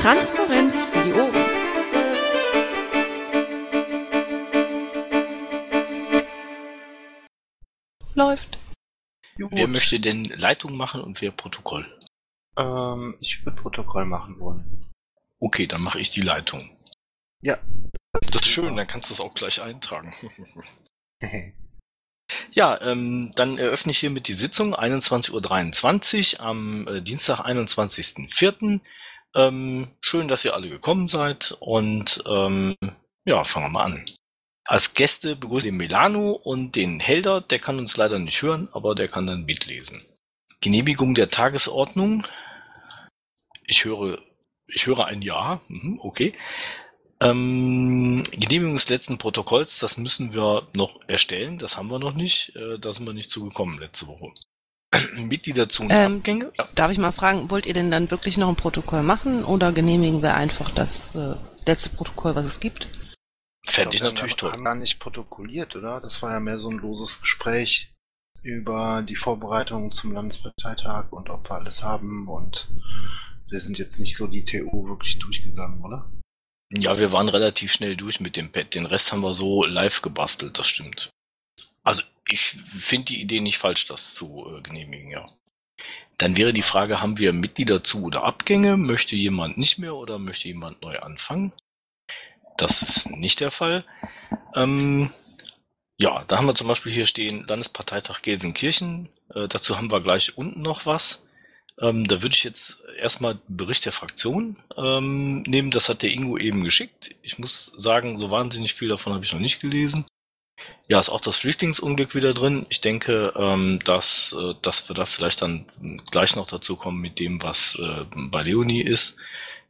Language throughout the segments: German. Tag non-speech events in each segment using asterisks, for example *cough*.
Transparenz für die Ohren. Läuft. Wer möchte denn Leitung machen und wer Protokoll? Ähm, ich würde Protokoll machen wollen. Okay, dann mache ich die Leitung. Ja. Das ist schön, dann kannst du es auch gleich eintragen. *laughs* *laughs* Ja, ähm, dann eröffne ich hiermit die Sitzung 21.23 Uhr am äh, Dienstag, 21.04. Ähm, schön, dass ihr alle gekommen seid und ähm, ja, fangen wir mal an. Als Gäste begrüßen wir den Milano und den Helder, der kann uns leider nicht hören, aber der kann dann mitlesen. Genehmigung der Tagesordnung. Ich höre, ich höre ein Ja, mhm, okay. Ähm, Genehmigung des letzten Protokolls, das müssen wir noch erstellen, das haben wir noch nicht, äh, da sind wir nicht zugekommen letzte Woche. *clears throat* Mitglieder zu und Ähm, Abgänge? Ja. Darf ich mal fragen, wollt ihr denn dann wirklich noch ein Protokoll machen oder genehmigen wir einfach das äh, letzte Protokoll, was es gibt? Fände ich wir natürlich haben, toll. haben gar nicht protokolliert, oder? Das war ja mehr so ein loses Gespräch über die Vorbereitungen zum Landesparteitag und ob wir alles haben und wir sind jetzt nicht so die TU wirklich durchgegangen, oder? Ja, wir waren relativ schnell durch mit dem Pad. Den Rest haben wir so live gebastelt, das stimmt. Also ich finde die Idee nicht falsch, das zu äh, genehmigen, ja. Dann wäre die Frage, haben wir Mitglieder zu oder Abgänge? Möchte jemand nicht mehr oder möchte jemand neu anfangen? Das ist nicht der Fall. Ähm, ja, da haben wir zum Beispiel hier stehen Landesparteitag Gelsenkirchen. Äh, dazu haben wir gleich unten noch was. Ähm, da würde ich jetzt erstmal Bericht der Fraktion ähm, nehmen. Das hat der Ingo eben geschickt. Ich muss sagen, so wahnsinnig viel davon habe ich noch nicht gelesen. Ja, ist auch das Flüchtlingsunglück wieder drin. Ich denke, ähm, dass, äh, dass wir da vielleicht dann gleich noch dazu kommen mit dem, was äh, bei Leonie ist.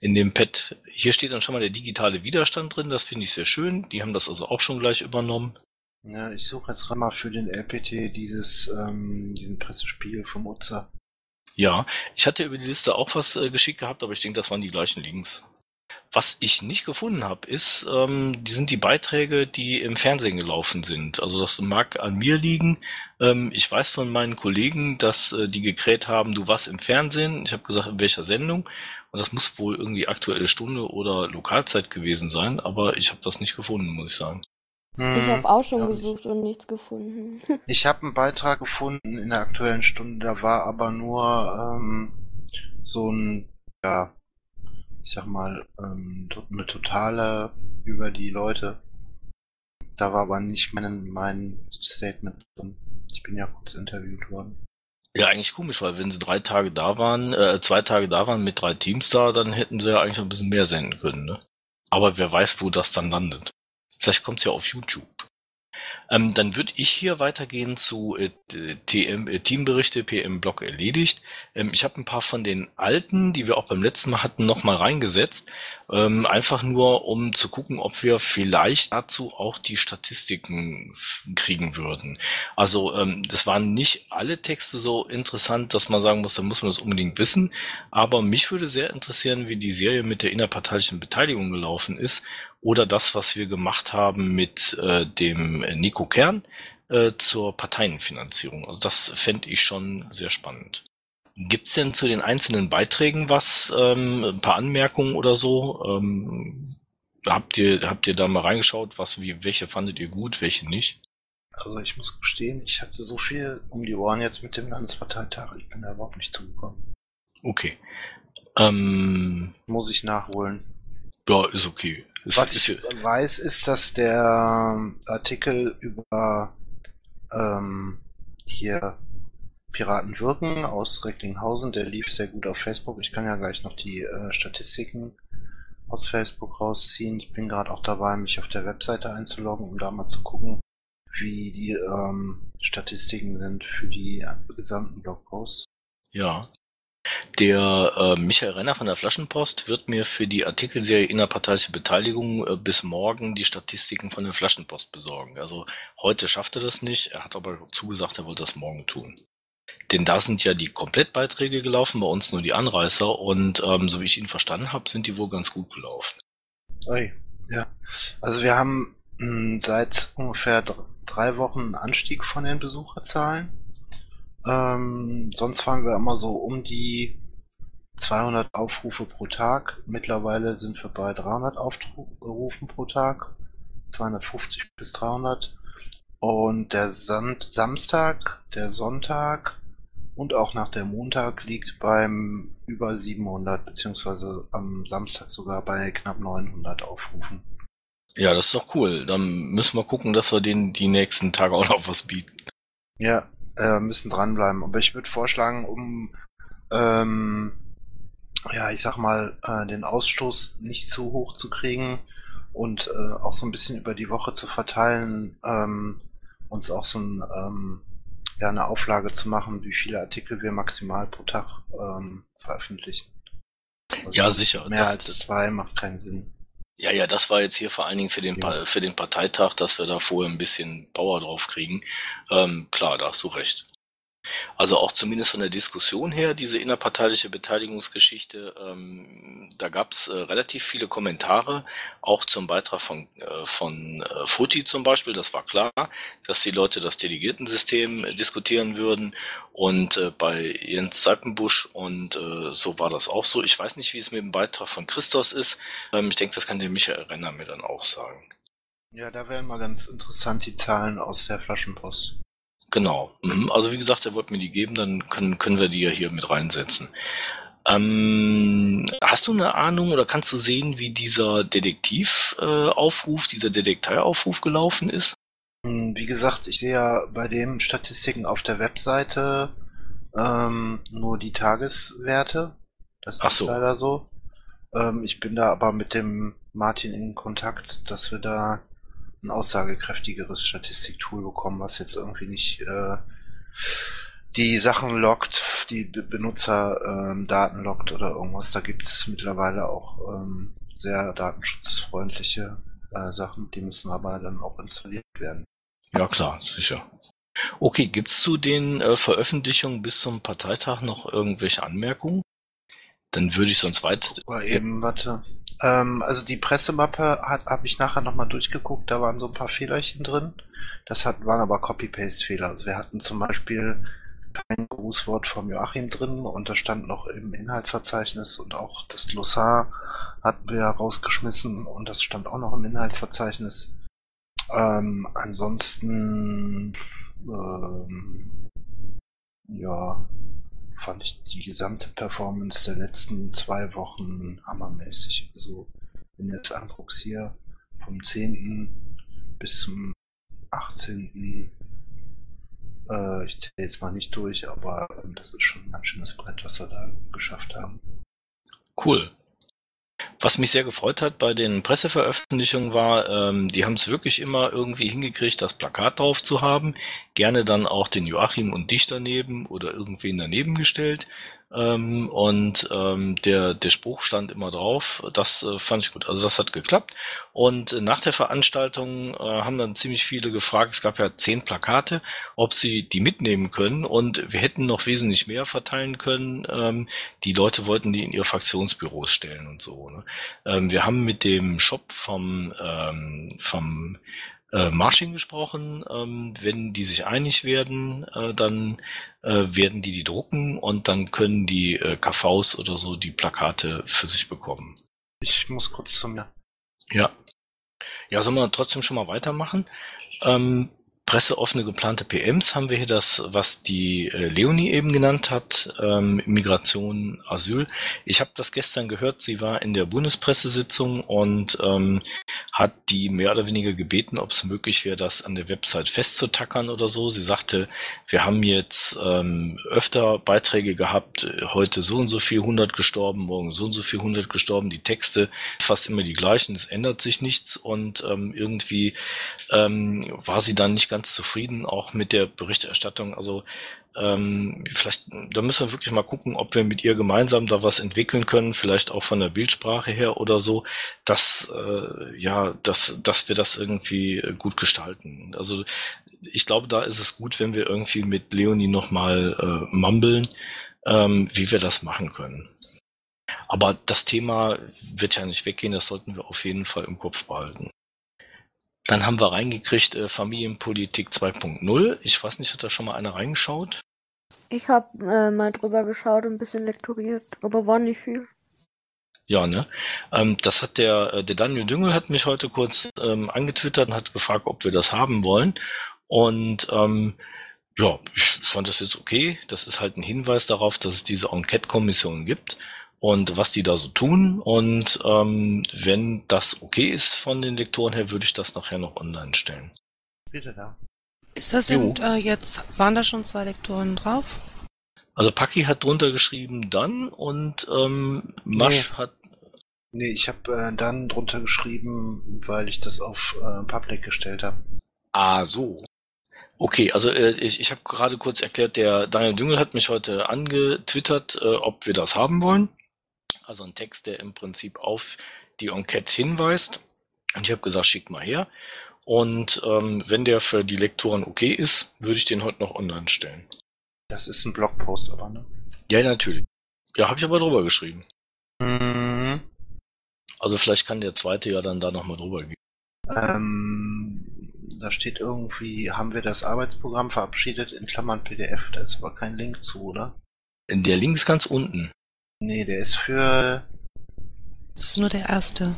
In dem Pad, hier steht dann schon mal der digitale Widerstand drin. Das finde ich sehr schön. Die haben das also auch schon gleich übernommen. Ja, ich suche jetzt gerade mal für den LPT dieses, ähm, diesen Pressespiegel vom Utzer. Ja, ich hatte über die Liste auch was äh, geschickt gehabt, aber ich denke, das waren die gleichen Links. Was ich nicht gefunden habe, ist, ähm, die sind die Beiträge, die im Fernsehen gelaufen sind. Also das mag an mir liegen. Ähm, ich weiß von meinen Kollegen, dass äh, die gekräht haben, du warst im Fernsehen. Ich habe gesagt, in welcher Sendung. Und das muss wohl irgendwie aktuelle Stunde oder Lokalzeit gewesen sein, aber ich habe das nicht gefunden, muss ich sagen. Hm, Ich habe auch schon ja. gesucht und nichts gefunden. *laughs* Ich habe einen Beitrag gefunden in der aktuellen Stunde, da war aber nur ähm, so ein, ja, ich sag mal, ähm, eine totale über die Leute. Da war aber nicht mein, mein Statement drin. Ich bin ja kurz interviewt worden. Ja, eigentlich komisch, weil wenn sie drei Tage da waren, äh, zwei Tage da waren mit drei Teams da, dann hätten sie ja eigentlich noch ein bisschen mehr senden können, ne? Aber wer weiß, wo das dann landet. Vielleicht kommt's ja auf YouTube. Ähm, dann würde ich hier weitergehen zu äh, TM, äh, Teamberichte PM-Blog erledigt. Ähm, ich habe ein paar von den alten, die wir auch beim letzten Mal hatten, nochmal reingesetzt. Ähm, einfach nur, um zu gucken, ob wir vielleicht dazu auch die Statistiken kriegen würden. Also ähm, das waren nicht alle Texte so interessant, dass man sagen muss, da muss man das unbedingt wissen. Aber mich würde sehr interessieren, wie die Serie mit der innerparteilichen Beteiligung gelaufen ist oder das, was wir gemacht haben mit äh, dem Nico Kern äh, zur Parteienfinanzierung. Also das fände ich schon sehr spannend. Gibt's denn zu den einzelnen Beiträgen was, ähm, ein paar Anmerkungen oder so? Ähm, habt ihr habt ihr da mal reingeschaut, was wie welche fandet ihr gut, welche nicht? Also ich muss gestehen, ich hatte so viel um die Ohren jetzt mit dem Landesparteitag, ich bin da überhaupt nicht zugekommen. Okay. Ähm, Muss ich nachholen. Ja, ist okay. Es Was ist, ich weiß, ist, dass der Artikel über ähm, hier Piraten wirken aus Recklinghausen, der lief sehr gut auf Facebook. Ich kann ja gleich noch die äh, Statistiken aus Facebook rausziehen. Ich bin gerade auch dabei, mich auf der Webseite einzuloggen, um da mal zu gucken, wie die ähm, Statistiken sind für die gesamten Blogposts. Ja. Der äh, Michael Renner von der Flaschenpost wird mir für die Artikelserie Innerparteiliche Beteiligung äh, bis morgen die Statistiken von der Flaschenpost besorgen. Also heute schafft er das nicht, er hat aber zugesagt, er wollte das morgen tun. Denn da sind ja die Komplettbeiträge gelaufen, bei uns nur die Anreißer und ähm, so wie ich ihn verstanden habe, sind die wohl ganz gut gelaufen. Ui, ja. Also wir haben mh, seit ungefähr dr- drei Wochen einen Anstieg von den Besucherzahlen. Ähm, sonst waren wir immer so um die 200 Aufrufe pro Tag. Mittlerweile sind wir bei 300 Aufrufen pro Tag. 250 bis 300. Und der Sand Samstag, der Sonntag und auch nach der Montag liegt beim über 700, beziehungsweise am Samstag sogar bei knapp 900 Aufrufen. Ja, das ist doch cool. Dann müssen wir gucken, dass wir denen die nächsten Tage auch noch was bieten. Ja, äh, müssen dranbleiben. Aber ich würde vorschlagen, um, ähm, ja, ich sag mal, äh, den Ausstoß nicht zu hoch zu kriegen und äh, auch so ein bisschen über die Woche zu verteilen, ähm, uns auch so ein, ähm, ja, eine Auflage zu machen, wie viele Artikel wir maximal pro Tag ähm, veröffentlichen. Also Ja, sicher. Mehr Das- als zwei macht keinen Sinn. Ja, ja, das war jetzt hier vor allen Dingen für den, Ja. Für den Parteitag, dass wir da vorher ein bisschen Power drauf kriegen. Ähm, klar, da hast du recht. Also auch zumindest von der Diskussion her, diese innerparteiliche Beteiligungsgeschichte, ähm, da gab's äh, relativ viele Kommentare, auch zum Beitrag von, äh, von äh, Frutti zum Beispiel, das war klar, dass die Leute das Delegiertensystem äh, diskutieren würden und äh, bei Jens Seipenbusch und äh, so war das auch so. Ich weiß nicht, wie es mit dem Beitrag von Christos ist, ähm, ich denke, das kann der Michael Renner mir dann auch sagen. Ja, da wären mal ganz interessant die Zahlen aus der Flaschenpost. Genau. Mhm. Also wie gesagt, er wollte mir die geben, dann können, können wir die ja hier mit reinsetzen. Ähm, hast du eine Ahnung oder kannst du sehen, wie dieser Detektivaufruf, äh, dieser Detekteiaufruf gelaufen ist? Hm, Wie gesagt, ich sehe ja bei den Statistiken auf der Webseite ähm, nur die Tageswerte. Das Ach ist so. leider so. Ähm, ich bin da aber mit dem Martin in Kontakt, dass wir da ein aussagekräftigeres Statistiktool bekommen, was jetzt irgendwie nicht äh, die Sachen loggt, die Be Benutzer ähm, Daten loggt oder irgendwas. Da gibt es mittlerweile auch ähm, sehr datenschutzfreundliche äh, Sachen, die müssen aber dann auch installiert werden. Ja klar, sicher. Okay, gibt's zu den äh, Veröffentlichungen bis zum Parteitag noch irgendwelche Anmerkungen? Dann würde ich sonst weiter. Oder eben, warte. Ähm, also die Pressemappe habe ich nachher nochmal durchgeguckt, da waren so ein paar Fehlerchen drin. Das hat, waren aber Copy-Paste-Fehler. Also wir hatten zum Beispiel kein Grußwort vom Joachim drin und das stand noch im Inhaltsverzeichnis und auch das Glossar hatten wir rausgeschmissen und das stand auch noch im Inhaltsverzeichnis. Ähm, ansonsten ähm, ja, fand ich die gesamte Performance der letzten zwei Wochen hammermäßig. Also, wenn du jetzt anguckst hier vom 10. bis zum 18. Äh, ich zähle jetzt mal nicht durch, aber das ist schon ein ganz schönes Brett, was wir da geschafft haben. Cool. Was mich sehr gefreut hat bei den Presseveröffentlichungen war, ähm, die haben es wirklich immer irgendwie hingekriegt, das Plakat drauf zu haben. Gerne dann auch den Joachim und dich daneben oder irgendwen daneben gestellt. Ähm, und ähm, der, der Spruch stand immer drauf. Das äh, fand ich gut. Also das hat geklappt. Und äh, nach der Veranstaltung äh, haben dann ziemlich viele gefragt, es gab ja zehn Plakate, ob sie die mitnehmen können. Und wir hätten noch wesentlich mehr verteilen können. Ähm, die Leute wollten die in ihre Fraktionsbüros stellen und so. Ne? Ähm, wir haben mit dem Shop vom, ähm, vom äh, Marching gesprochen. Ähm, wenn die sich einig werden, äh, dann äh, werden die die drucken und dann können die äh, KVs oder so die Plakate für sich bekommen. Ich muss kurz zu mir. Ja. Ja, sollen wir trotzdem schon mal weitermachen? Ähm, presseoffene geplante PMs haben wir hier das, was die äh, Leonie eben genannt hat, ähm, Migration, Asyl. Ich habe das gestern gehört, sie war in der Bundespressesitzung und ähm, hat die mehr oder weniger gebeten, ob es möglich wäre, das an der Website festzutackern oder so. Sie sagte, wir haben jetzt ähm, öfter Beiträge gehabt, heute so und so viel 100 gestorben, morgen so und so viel 100 gestorben, die Texte fast immer die gleichen, es ändert sich nichts und ähm, irgendwie ähm, war sie dann nicht ganz zufrieden, auch mit der Berichterstattung. Also ähm, vielleicht, da müssen wir wirklich mal gucken, ob wir mit ihr gemeinsam da was entwickeln können, vielleicht auch von der Bildsprache her oder so, dass äh, ja, dass, dass wir das irgendwie gut gestalten. Also ich glaube, da ist es gut, wenn wir irgendwie mit Leonie nochmal äh, mumbeln, ähm, wie wir das machen können. Aber das Thema wird ja nicht weggehen, das sollten wir auf jeden Fall im Kopf behalten. Dann haben wir reingekriegt äh, Familienpolitik 2.0. Ich weiß nicht, hat da schon mal einer reingeschaut? Ich habe äh, mal drüber geschaut und ein bisschen lektoriert, aber war nicht viel. Ja, ne? Ähm, das hat der, äh, der Daniel Düngel hat mich heute kurz ähm, angetwittert und hat gefragt, ob wir das haben wollen. Und ähm, ja, ich fand das jetzt okay. Das ist halt ein Hinweis darauf, dass es diese Enquete-Kommission gibt und was die da so tun. Und ähm, wenn das okay ist von den Lektoren her, würde ich das nachher noch online stellen. Bitte da. Ist das denn äh, jetzt, waren da schon zwei Lektoren drauf? Also Paki hat drunter geschrieben dann und ähm, Masch Nee. hat Nee, ich habe äh, dann drunter geschrieben, weil ich das auf äh, Public gestellt habe. Ah, so. Okay, also äh, ich, ich habe gerade kurz erklärt, der Daniel Düngel hat mich heute angetwittert, äh, ob wir das haben wollen. Also ein Text, der im Prinzip auf die Enquete hinweist. Und ich habe gesagt, schick mal her. Und ähm, wenn der für die Lektoren okay ist, würde ich den heute noch online stellen. Das ist ein Blogpost, aber ne? Ja, natürlich. Ja, habe ich aber drüber geschrieben. Mhm. Also vielleicht kann der zweite ja dann da nochmal drüber gehen. Ähm, da steht irgendwie, haben wir das Arbeitsprogramm verabschiedet in Klammern PDF. Da ist aber kein Link zu, oder? Der Link ist ganz unten. Nee, der ist für, Das ist nur der erste.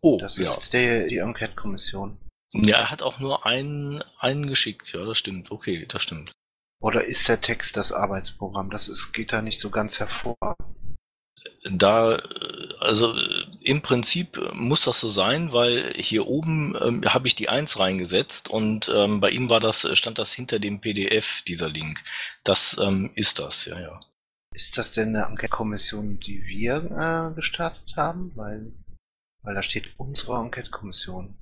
Oh, das ja. ist der, die Enquete-Kommission. Ja, er hat auch nur einen, einen geschickt. Ja, das stimmt. Okay, das stimmt. Oder ist der Text das Arbeitsprogramm? Das ist, geht da nicht so ganz hervor. Da, äh, also äh, im Prinzip äh, muss das so sein, weil hier oben ähm, habe ich die Eins reingesetzt und ähm, bei ihm war das, äh, stand das hinter dem PDF, dieser Link. Das ähm, ist das, ja, ja. Ist das denn eine Enquete-Kommission, die wir äh, gestartet haben? Weil, weil da steht unsere Enquete-Kommission.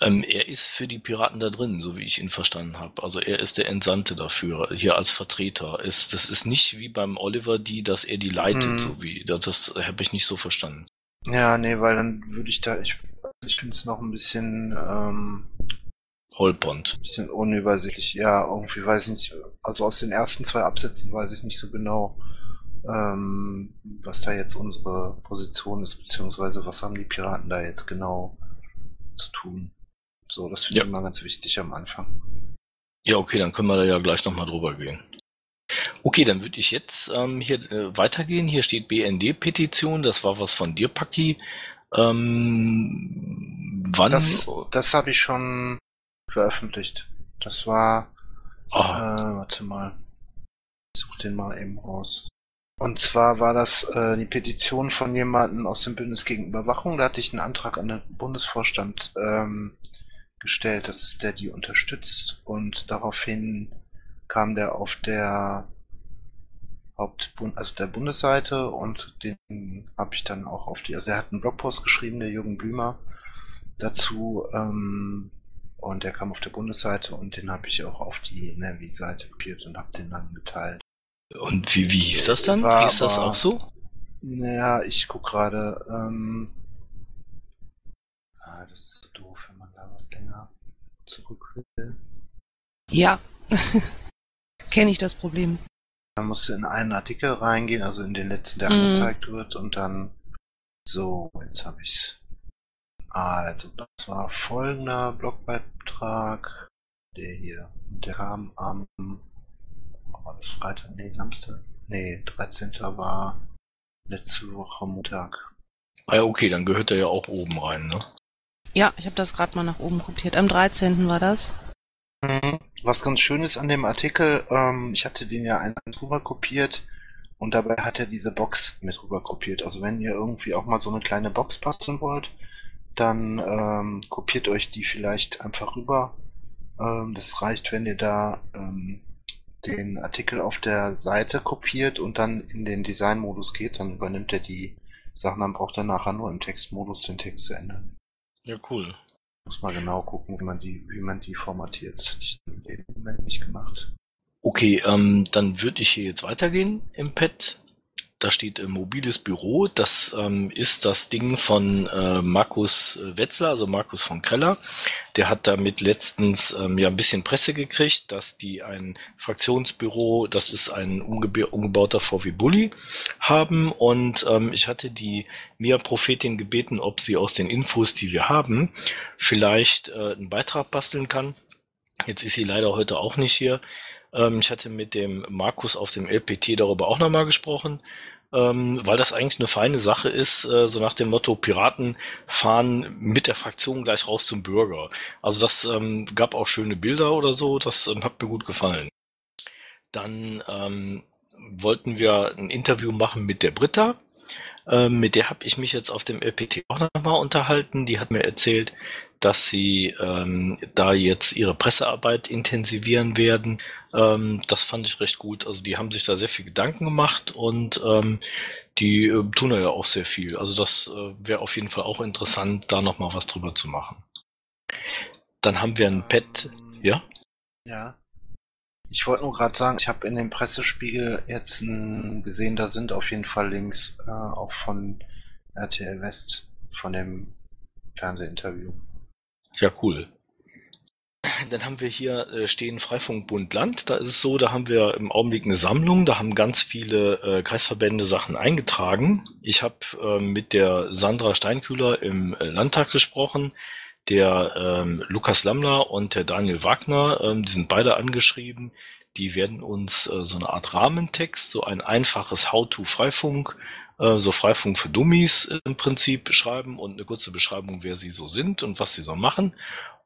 Ähm, er ist für die Piraten da drin, so wie ich ihn verstanden habe. Also er ist der Entsandte dafür, hier als Vertreter. Es, das ist nicht wie beim Oliver die, dass er die leitet, Hm. so wie, das, das habe ich nicht so verstanden. Ja, nee, weil dann würde ich da, ich, ich finde es noch ein bisschen, ähm, Holpond. bisschen unübersichtlich. Ja, irgendwie weiß ich nicht, also aus den ersten zwei Absätzen weiß ich nicht so genau, ähm, was da jetzt unsere Position ist, beziehungsweise was haben die Piraten da jetzt genau zu tun. So, das finde Ja. ich immer ganz wichtig am Anfang. Ja, okay, dann können wir da ja gleich nochmal drüber gehen. Okay, dann würde ich jetzt ähm, hier äh, weitergehen. Hier steht BND-Petition, das war was von dir, Paki. Ähm, wann? Das, das habe ich schon veröffentlicht. Das war, äh, Ah, warte mal, ich such den mal eben raus. Und zwar war das äh, die Petition von jemandem aus dem Bündnis gegen Überwachung. Da hatte ich einen Antrag an den Bundesvorstand ähm, gestellt, dass der die unterstützt. Und daraufhin kam der auf der Hauptbund, also der Bundesseite und den habe ich dann auch auf die, also er hat einen Blogpost geschrieben, der Jürgen Blümer, dazu ähm, und der kam auf der Bundesseite und den habe ich auch auf die NRW-Seite kopiert und habe den dann geteilt. Und wie, wie hieß das dann? War hieß das aber- auch so? Naja, ich guck gerade. Ähm, ah, das ist so doof, wenn man da was länger zurück will. Ja. *laughs* Kenne ich das Problem. Man musste in einen Artikel reingehen, also in den letzten, der Mhm. angezeigt wird, und dann so, jetzt habe ich's. Also, das war folgender Blogbeitrag, der hier, der kam am, war das Freitag, nee, Samstag, nee, 13. war letzte Woche Montag. Ah ja, okay, dann gehört er ja auch oben rein, ne? Ja, ich habe das gerade mal nach oben kopiert. Am 13. war das. Mhm. Was ganz schön ist an dem Artikel, ähm, ich hatte den ja eins rüber kopiert und dabei hat er diese Box mit rüber kopiert. Also wenn ihr irgendwie auch mal so eine kleine Box basteln wollt, dann ähm, kopiert euch die vielleicht einfach rüber. Ähm, das reicht, wenn ihr da ähm, den Artikel auf der Seite kopiert und dann in den Design-Modus geht, dann übernimmt er die Sachen, dann braucht er nachher nur im Textmodus den Text zu ändern. Ja, cool. Muss mal genau gucken, wie man die, wie man die formatiert. Das hatte ich in dem Moment nicht gemacht. Okay, ähm, dann würde ich hier jetzt weitergehen im Pad. Da steht äh, mobiles Büro. Das ähm, ist das Ding von äh, Markus äh, Wetzler, also Markus von Kreller. Der hat damit letztens ähm, ja ein bisschen Presse gekriegt, dass die ein Fraktionsbüro, das ist ein umgebe umgebauter VW Bulli, haben. Und ähm, ich hatte die Mia Prophetin gebeten, ob sie aus den Infos, die wir haben, vielleicht äh, einen Beitrag basteln kann. Jetzt ist sie leider heute auch nicht hier. Ähm, ich hatte mit dem Markus auf dem LPT darüber auch nochmal gesprochen, ähm, weil das eigentlich eine feine Sache ist, äh, so nach dem Motto, Piraten fahren mit der Fraktion gleich raus zum Bürger. Also das ähm, gab auch schöne Bilder oder so, das ähm, hat mir gut gefallen. Dann ähm, wollten wir ein Interview machen mit der Britta. Ähm, mit der habe ich mich jetzt auf dem LPT auch nochmal unterhalten. Die hat mir erzählt, dass sie ähm, da jetzt ihre Pressearbeit intensivieren werden. Ähm, das fand ich recht gut. Also die haben sich da sehr viel Gedanken gemacht und ähm, die äh, tun da ja auch sehr viel. Also das äh, wäre auf jeden Fall auch interessant, da nochmal was drüber zu machen. Dann haben wir ein Pad. Ja? Ja. Ich wollte nur gerade sagen, ich habe in dem Pressespiegel jetzt n, gesehen, da sind auf jeden Fall Links äh, auch von RTL West, von dem Fernsehinterview. Ja, cool. Dann haben wir hier äh, stehen Freifunk Bund Land. Da ist es so, da haben wir im Augenblick eine Sammlung. Da haben ganz viele äh, Kreisverbände Sachen eingetragen. Ich habe äh, mit der Sandra Steinkühler im äh, Landtag gesprochen. Der ähm, Lukas Lammler und der Daniel Wagner, ähm, die sind beide angeschrieben. Die werden uns äh, so eine Art Rahmentext, so ein einfaches How-to-Freifunk, äh, so Freifunk für Dummies im Prinzip schreiben und eine kurze Beschreibung, wer sie so sind und was sie so machen.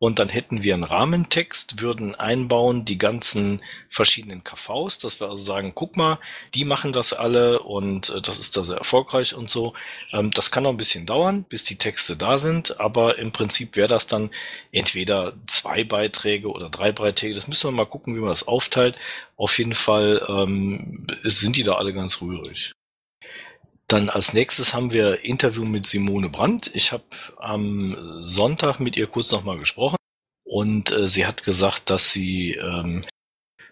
Und dann hätten wir einen Rahmentext, würden einbauen die ganzen verschiedenen KVs, dass wir also sagen, guck mal, die machen das alle und äh, das ist da sehr erfolgreich und so. Ähm, das kann noch ein bisschen dauern, bis die Texte da sind, aber im Prinzip wäre das dann entweder zwei Beiträge oder drei Beiträge. Das müssen wir mal gucken, wie man das aufteilt. Auf jeden Fall ähm, sind die da alle ganz rührig. Dann als nächstes haben wir Interview mit Simone Brandt. Ich habe am Sonntag mit ihr kurz nochmal gesprochen und äh, sie hat gesagt, dass sie ähm,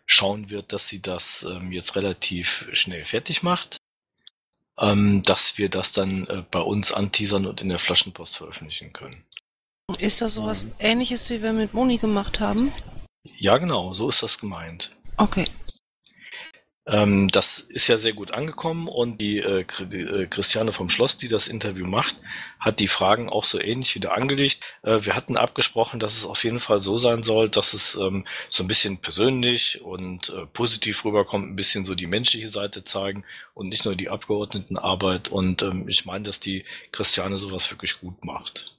schauen wird, dass sie das ähm, jetzt relativ schnell fertig macht, ähm, dass wir das dann äh, bei uns anteasern und in der Flaschenpost veröffentlichen können. Ist das sowas ähnliches, wie wir mit Moni gemacht haben? Ja, genau, so ist das gemeint. Okay. Ähm, das ist ja sehr gut angekommen und die äh, äh, Christiane vom Schloss, die das Interview macht, hat die Fragen auch so ähnlich wieder angelegt. Äh, wir hatten abgesprochen, dass es auf jeden Fall so sein soll, dass es ähm, so ein bisschen persönlich und äh, positiv rüberkommt, ein bisschen so die menschliche Seite zeigen und nicht nur die Abgeordnetenarbeit. Und ähm, ich meine, dass die Christiane sowas wirklich gut macht.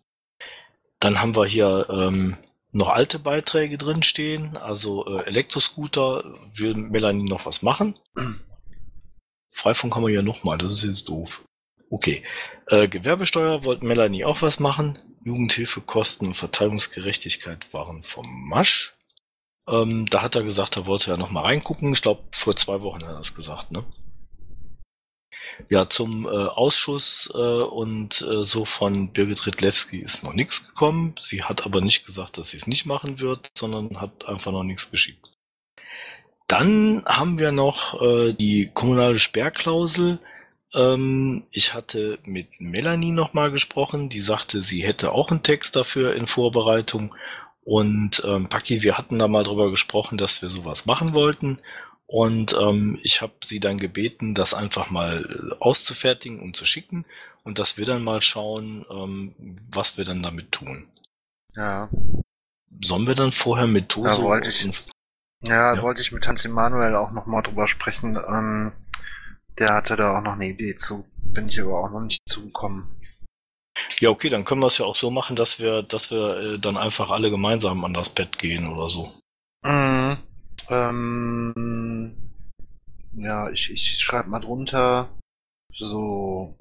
Dann haben wir hier ähm, noch alte Beiträge drin stehen, also äh, Elektroscooter, will Melanie noch was machen? *clears throat* Freifunk haben wir ja nochmal, das ist jetzt doof. Okay. Äh, Gewerbesteuer wollte Melanie auch was machen. Jugendhilfekosten und Verteilungsgerechtigkeit waren vom Masch. Ähm, da hat er gesagt, er wollte ja noch mal reingucken. Ich glaube, vor zwei Wochen hat er das gesagt, ne? Ja, zum äh, Ausschuss äh, und äh, so von Birgit Ritlewski ist noch nichts gekommen. Sie hat aber nicht gesagt, dass sie es nicht machen wird, sondern hat einfach noch nichts geschickt. Dann haben wir noch äh, die kommunale Sperrklausel. Ähm, ich hatte mit Melanie nochmal gesprochen, die sagte, sie hätte auch einen Text dafür in Vorbereitung. Und ähm, Paki, wir hatten da mal drüber gesprochen, dass wir sowas machen wollten. Und ähm, ich habe sie dann gebeten, das einfach mal äh, auszufertigen und zu schicken und dass wir dann mal schauen, ähm, was wir dann damit tun. Ja. Sollen wir dann vorher mit Toso... Ja, wollte ich. Ja, Ja. wollte ich mit Hans Emanuel auch nochmal drüber sprechen. Ähm, der hatte da auch noch eine Idee zu. Bin ich aber auch noch nicht zugekommen. Ja, okay, dann können wir es ja auch so machen, dass wir, dass wir äh, dann einfach alle gemeinsam an das Bett gehen oder so. Mhm. Ähm, ja, ich, ich schreibe mal drunter. So,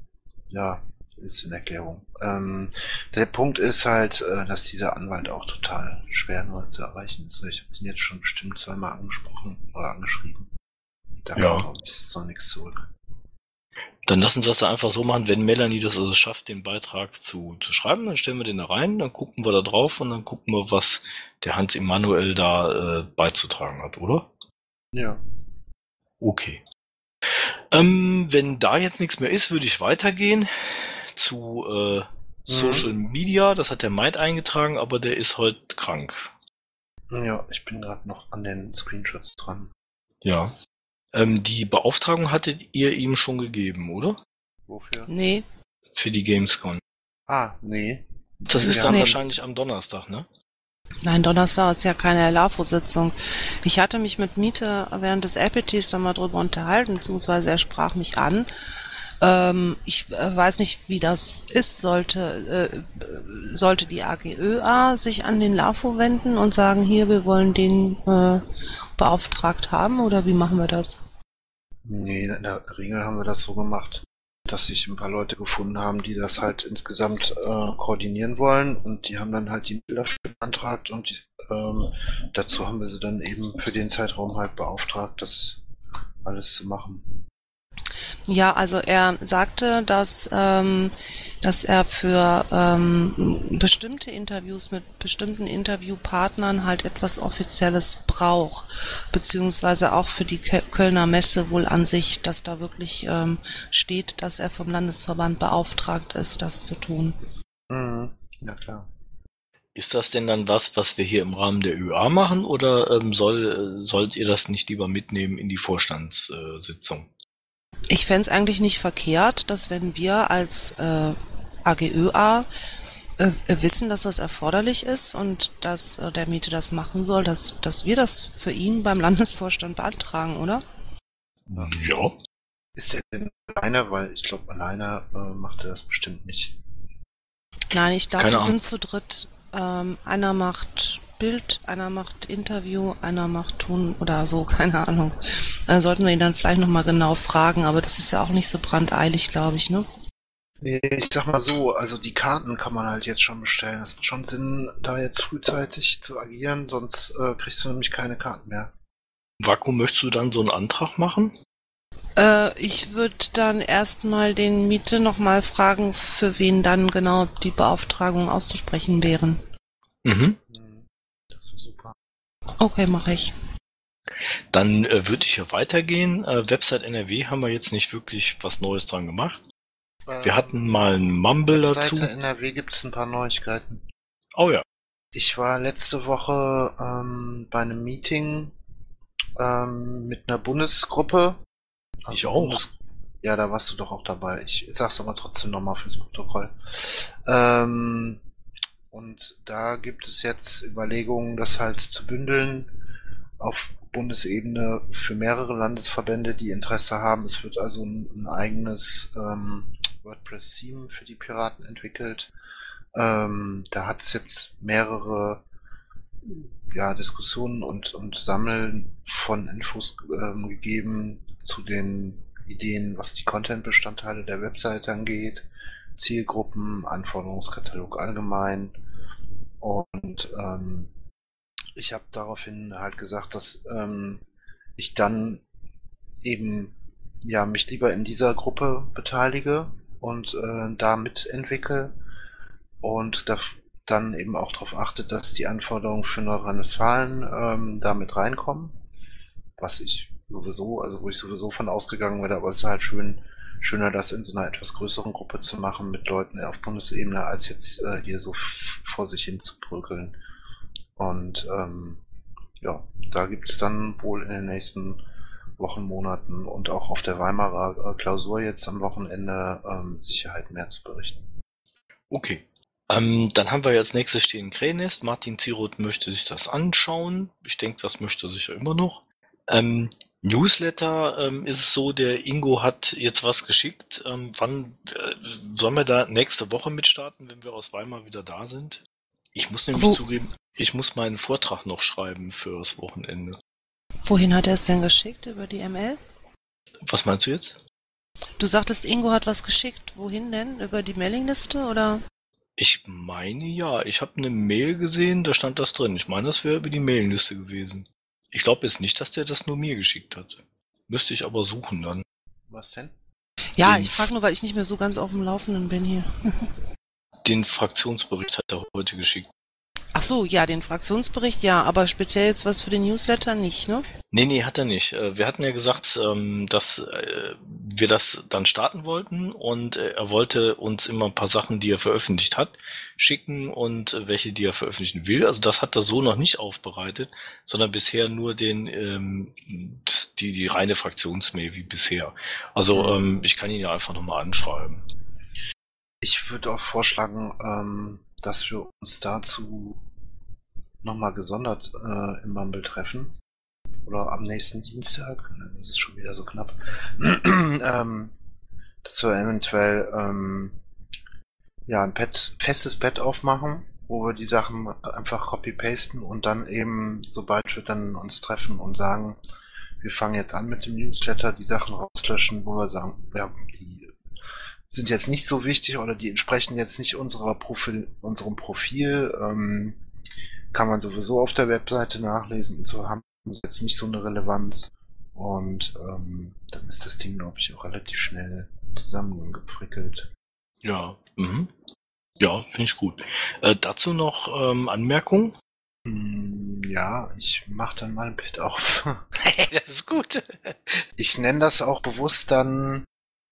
ja, ist in Erklärung. Ähm, der Punkt ist halt, äh, dass dieser Anwalt auch total schwer nur zu erreichen ist. Ich habe ihn jetzt schon bestimmt zweimal angesprochen oder angeschrieben. Da Ja. kommt noch nichts zurück. Dann lassen Sie das da einfach so machen, wenn Melanie das also schafft, den Beitrag zu, zu schreiben, dann stellen wir den da rein, dann gucken wir da drauf und dann gucken wir, was der Hans Emanuel da äh, beizutragen hat, oder? Ja. Okay. Ähm, wenn da jetzt nichts mehr ist, würde ich weitergehen zu äh, Social Media. Das hat der Maid eingetragen, aber der ist heute krank. Ja, ich bin gerade noch an den Screenshots dran. Ja. Ähm, die Beauftragung hattet ihr ihm schon gegeben, oder? Wofür? Nee, Für die Gamescom. Ah, nee. Das ist Ja. dann Nee. wahrscheinlich am Donnerstag, ne? Nein, Donnerstag ist ja keine LAFO-Sitzung. Ich hatte mich mit Miete während des LPTs dann mal drüber unterhalten, beziehungsweise er sprach mich an. Ähm, ich äh, weiß nicht, wie das ist. Sollte, äh, sollte die AGÖA sich an den LAFO wenden und sagen, hier, wir wollen den äh, beauftragt haben oder wie machen wir das? Nee, in der Regel haben wir das so gemacht, dass sich ein paar Leute gefunden haben, die das halt insgesamt äh, koordinieren wollen und die haben dann halt die Mittel dafür beantragt und die, ähm, dazu haben wir sie dann eben für den Zeitraum halt beauftragt, das alles zu machen. Ja, also er sagte, dass, ähm, dass er für ähm, bestimmte Interviews mit bestimmten Interviewpartnern halt etwas Offizielles braucht, beziehungsweise auch für die Kölner Messe wohl an sich, dass da wirklich ähm, steht, dass er vom Landesverband beauftragt ist, das zu tun. Mhm. Ja, klar. Ist das denn dann was, was wir hier im Rahmen der ÖA machen oder ähm, soll, äh, sollt ihr das nicht lieber mitnehmen in die Vorstandssitzung? Ich fände es eigentlich nicht verkehrt, dass wenn wir als äh, AGÖA äh, wissen, dass das erforderlich ist und dass äh, der Miete das machen soll, dass, dass wir das für ihn beim Landesvorstand beantragen, oder? Ja. Ist er denn alleine? Weil ich glaube, alleine äh, macht er das bestimmt nicht. Nein, ich glaube, wir sind zu dritt. Ähm, einer macht Bild, einer macht Interview, einer macht Ton oder so, *laughs* keine Ahnung. Dann sollten wir ihn dann vielleicht nochmal genau fragen, aber das ist ja auch nicht so brandeilig, glaube ich, ne? Nee, ich sag mal so, also die Karten kann man halt jetzt schon bestellen. Es macht schon Sinn, da jetzt frühzeitig zu agieren, sonst äh, kriegst du nämlich keine Karten mehr. Vakuum, möchtest du dann so einen Antrag machen? Äh, ich würde dann erstmal den Miete nochmal fragen, für wen dann genau die Beauftragung auszusprechen wären. Mhm. Hm, Das wäre super. Okay, mache ich. Dann äh, würde ich ja weitergehen. Äh, Website NRW haben wir jetzt nicht wirklich was Neues dran gemacht. Wir hatten mal einen Mumble dazu. Seite NRW gibt es ein paar Neuigkeiten. Oh ja. Ich war letzte Woche ähm, bei einem Meeting ähm, mit einer Bundesgruppe. Ich auch. Bundes ja, da warst du doch auch dabei. Ich sag's aber trotzdem nochmal fürs Protokoll. Ähm, und da gibt es jetzt Überlegungen, das halt zu bündeln auf Bundesebene für mehrere Landesverbände, die Interesse haben. Es wird also ein, eigenes ähm, WordPress-Theme für die Piraten entwickelt. Ähm, da hat es jetzt mehrere ja, Diskussionen und, und Sammeln von Infos ähm, gegeben zu den Ideen, was die Content-Bestandteile der Webseite angeht, Zielgruppen, Anforderungskatalog allgemein. Und ähm, ich habe daraufhin halt gesagt, dass ähm, ich dann eben ja mich lieber in dieser Gruppe beteilige und äh, da mitentwickle und da, dann eben auch darauf achte, dass die Anforderungen für Nordrhein-Westfalen ähm, da mit reinkommen. Was ich sowieso, also wo ich sowieso von ausgegangen wäre, aber es ist halt schön, schöner, das in so einer etwas größeren Gruppe zu machen mit Leuten auf Bundesebene, als jetzt äh, hier so vor sich hin zu prügeln. Und ähm, ja, da gibt's dann wohl in den nächsten Wochen, Monaten und auch auf der Weimarer äh, Klausur jetzt am Wochenende ähm, Sicherheit mehr zu berichten. Okay. Ähm, dann haben wir jetzt nächstes stehen Krähennest. Martin Ziroth möchte sich das anschauen. Ich denke, das möchte er sicher immer noch. Ähm, Newsletter ähm, ist es so, der Ingo hat jetzt was geschickt. Ähm, wann äh, sollen wir da nächste Woche mitstarten, wenn wir aus Weimar wieder da sind? Ich muss nämlich Wo- zugeben, ich muss meinen Vortrag noch schreiben fürs Wochenende. Wohin hat er es denn geschickt? Über die ML? Was meinst du jetzt? Du sagtest, Ingo hat was geschickt. Wohin denn? Über die Mailingliste oder? Ich meine ja, ich habe eine Mail gesehen, da stand das drin. Ich meine, das wäre über die Mailingliste gewesen. Ich glaube jetzt nicht, dass der das nur mir geschickt hat. Müsste ich aber suchen dann. Was denn? Ja, Den- ich frage nur, weil ich nicht mehr so ganz auf dem Laufenden bin hier. *laughs* Den Fraktionsbericht hat er heute geschickt. Ach so, ja, den Fraktionsbericht, ja, aber speziell jetzt was für den Newsletter nicht, ne? Nee, nee, hat er nicht. Äh, Wir hatten ja gesagt, ähm, dass äh, wir das dann starten wollten und äh, er wollte uns immer ein paar Sachen, die er veröffentlicht hat, schicken und welche, die er veröffentlichen will. Also das hat er so noch nicht aufbereitet, sondern bisher nur den ähm, die die reine Fraktionsmail wie bisher. Also ähm, ich kann ihn ja einfach nochmal anschreiben. Ich würde auch vorschlagen, ähm, dass wir uns dazu nochmal gesondert äh, im Mumble treffen. Oder am nächsten Dienstag. Das ist schon wieder so knapp. *clears throat* ähm, dass wir eventuell ähm, ja ein Pad, festes Pad aufmachen, wo wir die Sachen einfach copy-pasten und dann eben, sobald wir dann uns treffen und sagen, wir fangen jetzt an mit dem Newsletter, die Sachen rauslöschen, wo wir sagen, ja, die sind jetzt nicht so wichtig oder die entsprechen jetzt nicht unserer Profil, unserem Profil, ähm, kann man sowieso auf der Webseite nachlesen und so haben jetzt nicht so eine Relevanz. Und ähm, dann ist das Ding, glaube ich, auch relativ schnell zusammengefrickelt. Ja, mhm. ja, finde ich gut. Äh, dazu noch ähm, Anmerkungen? Hm, ja, ich mach dann mal ein Pad auf. *laughs* das ist gut. ich nenne das auch bewusst dann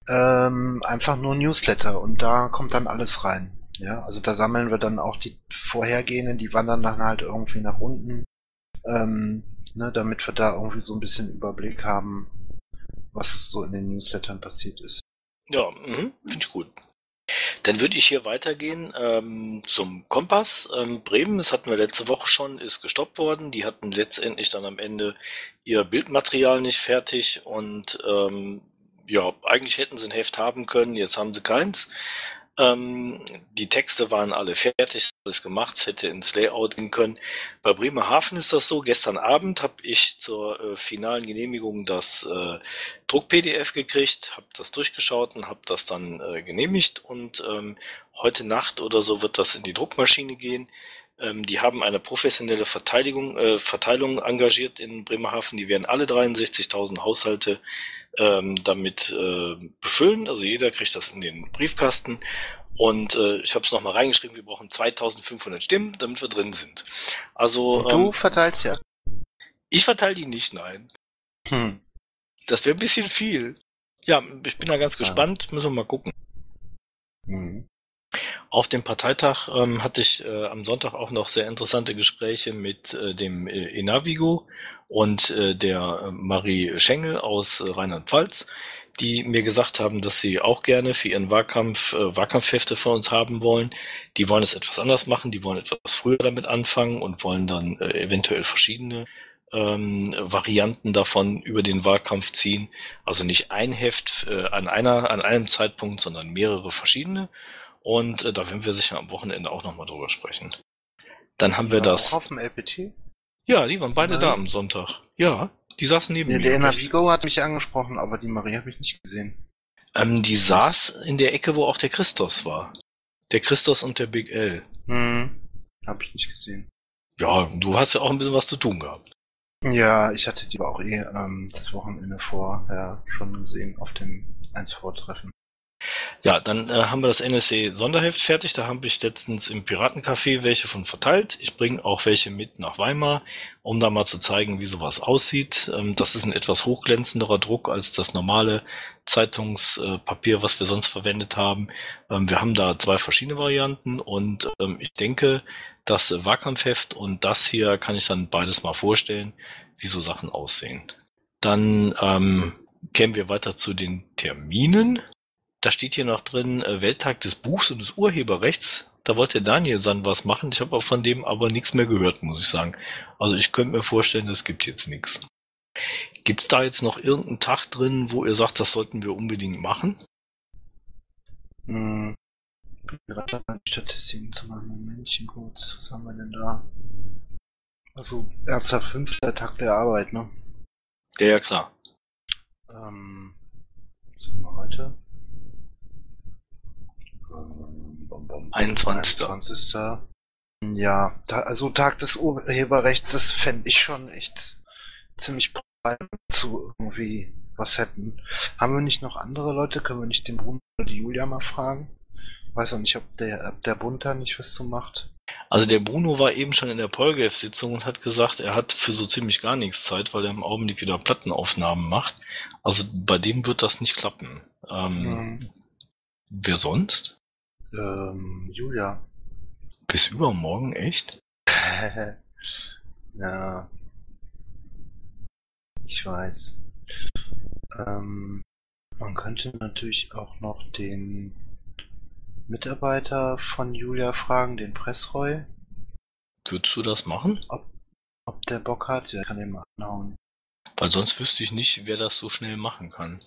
ähm, einfach nur Newsletter und da kommt dann alles rein. Ja, also da sammeln wir dann auch die vorhergehenden, die wandern dann halt irgendwie nach unten, ähm, ne, damit wir da irgendwie so ein bisschen Überblick haben, was so in den Newslettern passiert ist. Ja, mhm, finde ich gut. Dann würde ich hier weitergehen ähm, zum Kompass. Ähm, Bremen, das hatten wir letzte Woche schon, ist gestoppt worden. Die hatten letztendlich dann am Ende ihr Bildmaterial nicht fertig und ähm, ja, eigentlich hätten sie ein Heft haben können, jetzt haben sie keins. Ähm, die Texte waren alle fertig, alles gemacht, hätte ins Layout gehen können. Bei Bremerhaven ist das so, gestern Abend habe ich zur äh, finalen Genehmigung das äh, Druck-PDF gekriegt, habe das durchgeschaut und habe das dann äh, genehmigt und ähm, heute Nacht oder so wird das in die Druckmaschine gehen. Ähm, die haben eine professionelle Verteidigung, äh, Verteilung engagiert in Bremerhaven. Die werden alle 63.000 Haushalte ähm, damit äh, befüllen. Also jeder kriegt das in den Briefkasten. Und äh, ich habe es nochmal reingeschrieben, wir brauchen 2500 Stimmen, damit wir drin sind. Also Und du ähm, verteilst ja. ich verteile die nicht, nein. Hm. Das wäre ein bisschen viel. Ja, ich bin da ganz gespannt, müssen wir mal gucken. Hm. Auf dem Parteitag ähm, hatte ich äh, am Sonntag auch noch sehr interessante Gespräche mit äh, dem äh, Enavigo und äh, der äh, Marie Schengel aus äh, Rheinland-Pfalz, die mir gesagt haben, dass sie auch gerne für ihren Wahlkampf äh, Wahlkampfhefte von uns haben wollen. Die wollen es etwas anders machen, die wollen etwas früher damit anfangen und wollen dann äh, eventuell verschiedene ähm, Varianten davon über den Wahlkampf ziehen. Also nicht ein Heft äh, an einer, an einem Zeitpunkt, sondern mehrere verschiedene. Und äh, da werden wir sicher am Wochenende auch nochmal drüber sprechen. Dann haben wir das. Auf dem LPT? Ja, die waren beide Nein. da am Sonntag. Ja, die saßen neben Nee, mir. der Recht- Navigo hat mich angesprochen, aber die Marie habe ich nicht gesehen. Ähm, die saß in der Ecke, wo auch der Christos war. Der Christos und der Big L. Hm. Habe ich nicht gesehen. Ja, du hast ja auch ein bisschen was zu tun gehabt. Ja, ich hatte die aber auch eh ähm, das Wochenende vorher schon gesehen auf dem 1-Vortreffen. Ja, dann äh, haben wir das NSC Sonderheft fertig. Da habe ich letztens im Piratencafé welche von verteilt. Ich bringe auch welche mit nach Weimar, um da mal zu zeigen, wie sowas aussieht. Ähm, das ist ein etwas hochglänzenderer Druck als das normale Zeitungspapier, was wir sonst verwendet haben. Ähm, wir haben da zwei verschiedene Varianten und ähm, ich denke, das äh, Wahlkampfheft und das hier kann ich dann beides mal vorstellen, wie so Sachen aussehen. Dann ähm, kämen wir weiter zu den Terminen. Da steht hier noch drin äh, Welttag des Buchs und des Urheberrechts. Da wollte Daniel Sand was machen. Ich habe auch von dem aber nichts mehr gehört, muss ich sagen. Also ich könnte mir vorstellen, es gibt jetzt nichts. Gibt's da jetzt noch irgendeinen Tag drin, wo ihr sagt, das sollten wir unbedingt machen? Hm. Ich bin gerade bei den Statistiken zu machen. Momentchen kurz. Was haben wir denn da? Also, erster, fünfter Tag der Arbeit, ne? Ja, ja klar. Ähm, was haben wir heute? Ähm, bom, bom, bom. 21.. 21. Ja, ta also Tag des Urheberrechts, das fände ich schon echt ziemlich breit zu irgendwie was hätten. Haben wir nicht noch andere Leute? Können wir nicht den Bruno oder die Julia mal fragen? Weiß auch nicht, ob der, ob der Bund da nicht was zu macht. Also der Bruno war eben schon in der Polgef-Sitzung und hat gesagt, er hat für so ziemlich gar nichts Zeit, weil er im Augenblick wieder Plattenaufnahmen macht. Also bei dem wird das nicht klappen. Ähm, Hm. Wer sonst? Ähm, Julia. Bis übermorgen, echt? *laughs* ja. Ich weiß. Ähm, man könnte natürlich auch noch den Mitarbeiter von Julia fragen, den Pressroy. Würdest du das machen? Ob der Bock hat, der kann den mal anhauen. Weil sonst wüsste ich nicht, wer das so schnell machen kann.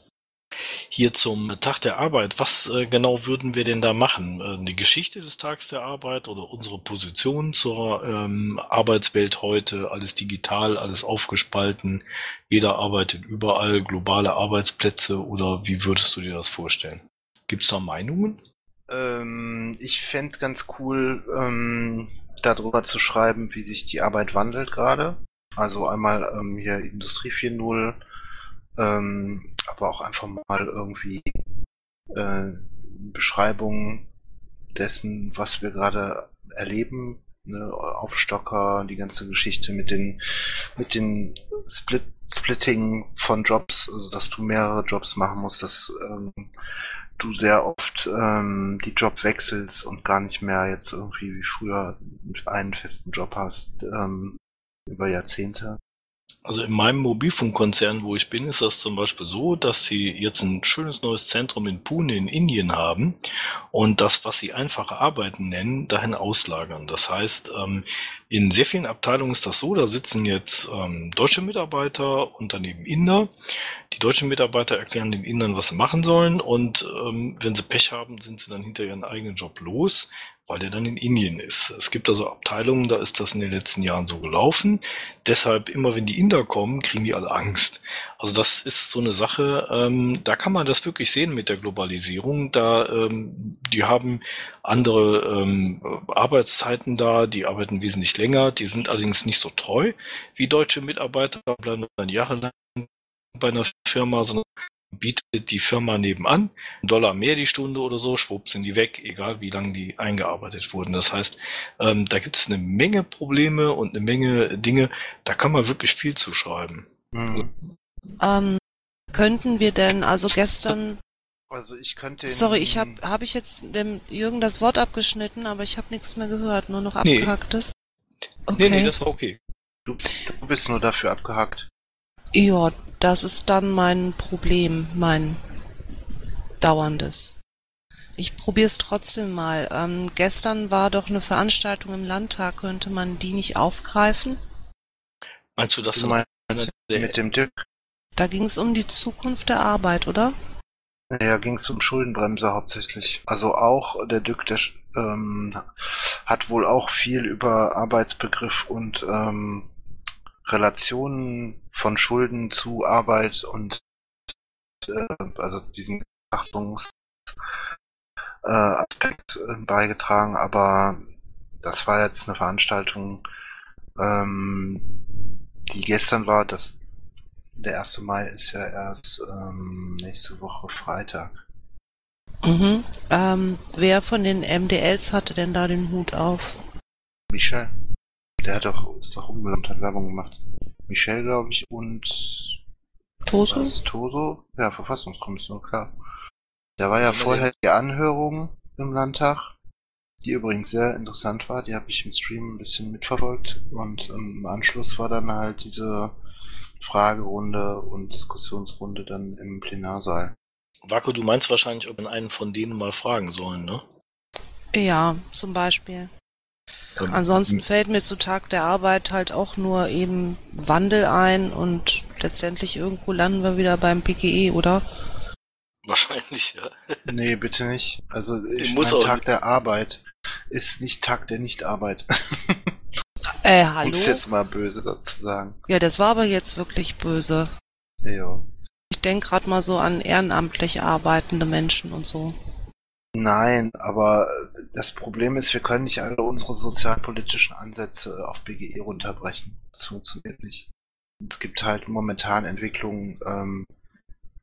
Hier zum Tag der Arbeit, was äh, genau würden wir denn da machen? Äh, die Geschichte des Tags der Arbeit oder unsere Position zur ähm, Arbeitswelt heute, alles digital, alles aufgespalten, jeder arbeitet überall, globale Arbeitsplätze oder wie würdest du dir das vorstellen? Gibt es da Meinungen? Ähm, ich fände ganz cool, ähm, darüber zu schreiben, wie sich die Arbeit wandelt gerade. Also einmal ähm, hier Industrie 4.0, ähm, aber auch einfach mal irgendwie äh, Beschreibung dessen, was wir gerade erleben. Ne? Aufstocker, die ganze Geschichte mit den mit den Split Splitting von Jobs, also dass du mehrere Jobs machen musst, dass ähm, du sehr oft ähm, die Job wechselst und gar nicht mehr jetzt irgendwie wie früher einen festen Job hast ähm, über Jahrzehnte. Also in meinem Mobilfunkkonzern, wo ich bin, ist das zum Beispiel so, dass sie jetzt ein schönes neues Zentrum in Pune in Indien haben und das, was sie einfache Arbeiten nennen, dahin auslagern. Das heißt, ähm, in sehr vielen Abteilungen ist das so, da sitzen jetzt ähm, deutsche Mitarbeiter und daneben Inder. Die deutschen Mitarbeiter erklären den Indern, was sie machen sollen und ähm, wenn sie Pech haben, sind sie dann hinter ihren eigenen Job los weil der dann in Indien ist. Es gibt also Abteilungen, da ist das in den letzten Jahren so gelaufen. Deshalb immer, wenn die Inder kommen, kriegen die alle Angst. Also das ist so eine Sache, ähm, da kann man das wirklich sehen mit der Globalisierung. Da, ähm, die haben andere ähm, Arbeitszeiten da, die arbeiten wesentlich länger, die sind allerdings nicht so treu wie deutsche Mitarbeiter, bleiben dann jahrelang bei einer Firma, sondern bietet die Firma nebenan, einen Dollar mehr die Stunde oder so, schwupp sind die weg, egal wie lange die eingearbeitet wurden. Das heißt, ähm, da gibt es eine Menge Probleme und eine Menge Dinge, da kann man wirklich viel zu schreiben. Hm. Ähm, könnten wir denn, also gestern, Also ich könnte. sorry, ich habe hab ich jetzt dem Jürgen das Wort abgeschnitten, aber ich habe nichts mehr gehört, nur noch Nee. abgehacktes. Nee, nee, Okay. das war okay. Du, du bist nur dafür abgehackt. Ja, das ist dann mein Problem, mein dauerndes. Ich probier's trotzdem mal. Ähm, gestern war doch eine Veranstaltung im Landtag, könnte man die nicht aufgreifen? Meinst du, dass Du meinst mit dem Dirk? Da ging's um die Zukunft der Arbeit, oder? Ja, ging es um Schuldenbremse hauptsächlich. Also auch der Dück, der ähm, hat wohl auch viel über Arbeitsbegriff und ähm, Relationen von Schulden zu Arbeit und äh, also diesen Achtungs äh, Aspekt äh, beigetragen, aber das war jetzt eine Veranstaltung, ähm, die gestern war, das der 1. Mai ist ja erst ähm, nächste Woche Freitag. Mhm. Ähm, wer von den MDLs hatte denn da den Hut auf? Michel. Der hat doch, ist doch rumgelaufen, hat Werbung gemacht. Michel, glaube ich, und Toso? was, Toso? Ja, Verfassungskommission, klar. Da war ja vorher die Anhörung im Landtag, die übrigens sehr interessant war. Die habe ich im Stream ein bisschen mitverfolgt. Und im Anschluss war dann halt diese Fragerunde und Diskussionsrunde dann im Plenarsaal. Wako, du meinst wahrscheinlich, ob wir einen von denen mal fragen sollen, ne? Ja, zum Beispiel. Ansonsten fällt mir zu Tag der Arbeit halt auch nur eben Wandel ein und letztendlich irgendwo landen wir wieder beim PGE, oder? Wahrscheinlich, ja. Nee, bitte nicht. Also ich muss mein, auch Tag nicht. der Arbeit ist nicht Tag der Nichtarbeit. *laughs* Äh, Um hallo? es jetzt mal böse dazu sagen. Ja, das war aber jetzt wirklich böse. Ja. Ich denk grad mal so an ehrenamtlich arbeitende Menschen und so. Nein, aber das Problem ist, wir können nicht alle unsere sozialpolitischen Ansätze auf BGE runterbrechen. Das funktioniert nicht. Es gibt halt momentan Entwicklungen, ähm,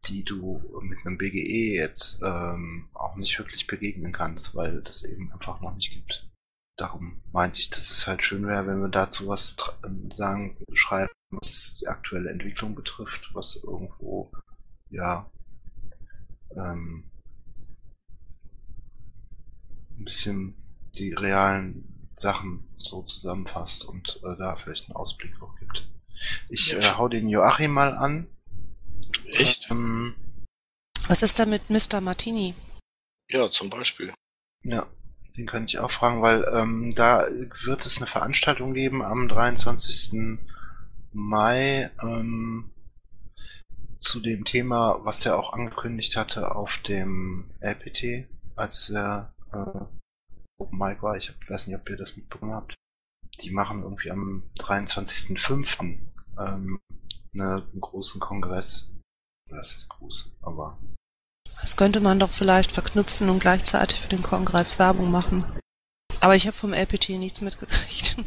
die du mit einem BGE jetzt ähm, auch nicht wirklich begegnen kannst, weil das eben einfach noch nicht gibt. Darum meinte ich, dass es halt schön wäre, wenn wir dazu was sagen, schreiben, was die aktuelle Entwicklung betrifft, was irgendwo, ja, ähm, ein bisschen die realen Sachen so zusammenfasst und äh, da vielleicht einen Ausblick auch gibt. Ich äh, hau den Joachim mal an. Echt? Ähm, Was ist da mit Mr. Martini? Ja, zum Beispiel. ja. Den könnte ich auch fragen, weil ähm, da wird es eine Veranstaltung geben am 23. Mai ähm, zu dem Thema, was er auch angekündigt hatte auf dem LPT, als er äh, Open Mic war. Ich hab, weiß nicht, ob ihr das mitbekommen habt. Die machen irgendwie am 23.05. Ähm, eine, einen großen Kongress. Das ist groß, aber Das könnte man doch vielleicht verknüpfen und gleichzeitig für den Kongress Werbung machen. Aber ich habe vom LPT nichts mitgekriegt. *laughs*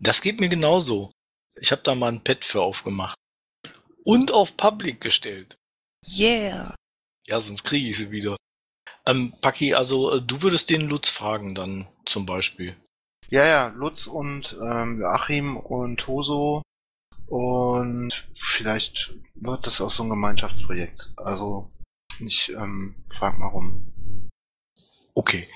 Das geht mir genauso. Ich habe da mal ein Pad für aufgemacht. Und auf Public gestellt. Yeah. Ja, sonst kriege ich sie wieder. Ähm, Paki, also äh, du würdest den Lutz fragen dann zum Beispiel. Ja, ja, Lutz und ähm, Joachim und Toso. Und vielleicht wird das auch so ein Gemeinschaftsprojekt. Also ich ähm, frag mal rum. Okay.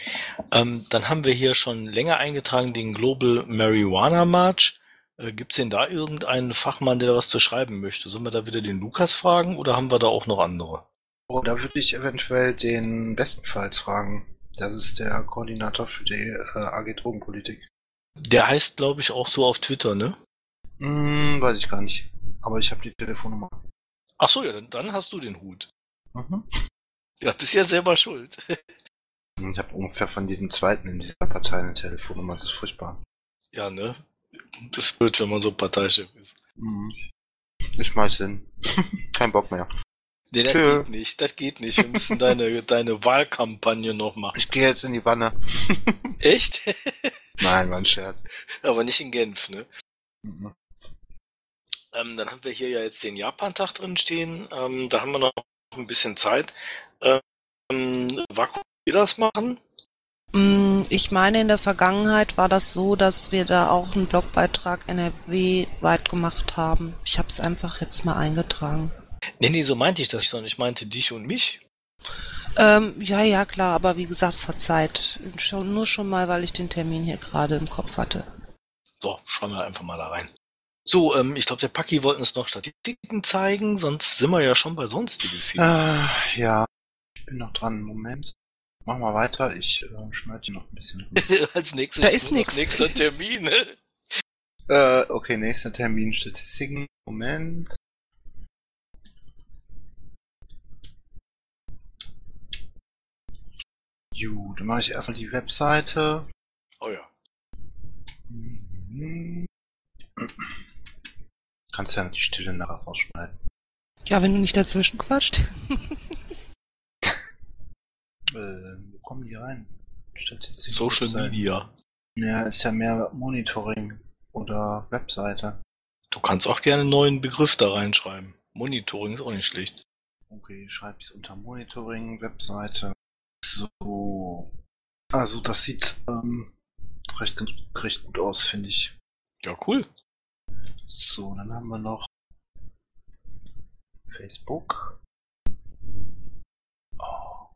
Ähm, dann haben wir hier schon länger eingetragen den Global Marijuana March. Äh, Gibt es denn da irgendeinen Fachmann, der da was zu schreiben möchte? Sollen wir da wieder den Lukas fragen oder haben wir da auch noch andere? Oh, da würde ich eventuell den bestenfalls fragen. Das ist der Koordinator für die äh, AG Drogenpolitik. Der heißt, glaube ich, auch so auf Twitter, ne? Hm, weiß ich gar nicht. Aber ich habe die Telefonnummer. Ach so, ja, dann, dann hast du den Hut. Mhm. Ja, bist ja selber schuld. *laughs* Ich habe ungefähr von jedem zweiten in dieser Partei eine Telefonnummer. Das ist furchtbar. ja, ne? Das wird, wenn man so Parteichef ist. Mhm. Ich schmeiß hin. *laughs* Kein Bock mehr. Nee, das Tschö. geht nicht, das geht nicht. Wir müssen deine, *laughs* deine Wahlkampagne noch machen. Ich gehe jetzt in die Wanne. *laughs* Echt? *laughs* Nein, war ein Scherz. Aber nicht in Genf, ne? Mhm. Ähm, dann haben wir hier ja jetzt den Japan-Tag drin stehen. Ähm, da haben wir noch ein bisschen Zeit. Ähm, Vaku, wir das machen? Mm, Ich meine, in der Vergangenheit war das so, dass wir da auch einen Blogbeitrag NRW weit gemacht haben. Ich habe es einfach jetzt mal eingetragen. Nee, nee, so meinte ich das, sondern ich meinte dich und mich. Ähm, ja, ja, klar, aber wie gesagt, es hat Zeit. Schon, nur schon mal, weil ich den Termin hier gerade im Kopf hatte. So, schauen wir einfach mal da rein. So, ähm, ich glaube, der Paki wollte uns noch Statistiken zeigen, sonst sind wir ja schon bei Sonstiges hier. Äh, ja, ich bin noch dran. Moment. Mach mal weiter. Ich äh, schneide hier noch ein bisschen. rum. *laughs* Als nächstes Da ist nix. nächster Termin. Ne? äh, okay, nächster Termin Statistiken. Moment. Gut, dann mache ich erstmal die Webseite. Oh ja. Mhm. *clears throat* Kannst ja die Stille nachher rausschneiden. Ja, wenn du nicht dazwischen quatscht. *laughs* Äh, wo kommen die rein? Statistiken. Social Webseiten. Media. Ja, ist ja mehr Monitoring oder Webseite. Du kannst auch gerne einen neuen Begriff da reinschreiben. Monitoring ist auch nicht schlecht. Okay, schreibe ich es unter Monitoring, Webseite. So. Also das sieht ähm, recht, recht gut aus, finde ich. Ja, cool. So, dann haben wir noch Facebook. Oh.